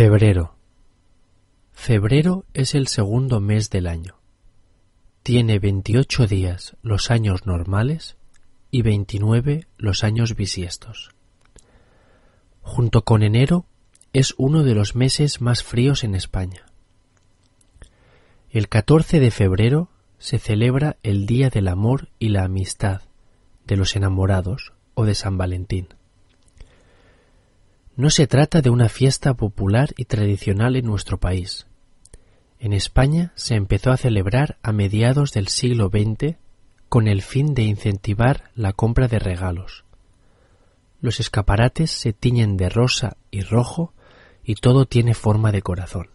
Febrero. Febrero es el segundo mes del año. Tiene 28 días los años normales y 29 los años bisiestos. Junto con enero es uno de los meses más fríos en España. El 14 de febrero se celebra el Día del Amor y la Amistad, de los enamorados o de San Valentín. No se trata de una fiesta popular y tradicional en nuestro país. En España se empezó a celebrar a mediados del siglo XX con el fin de incentivar la compra de regalos. Los escaparates se tiñen de rosa y rojo y todo tiene forma de corazón.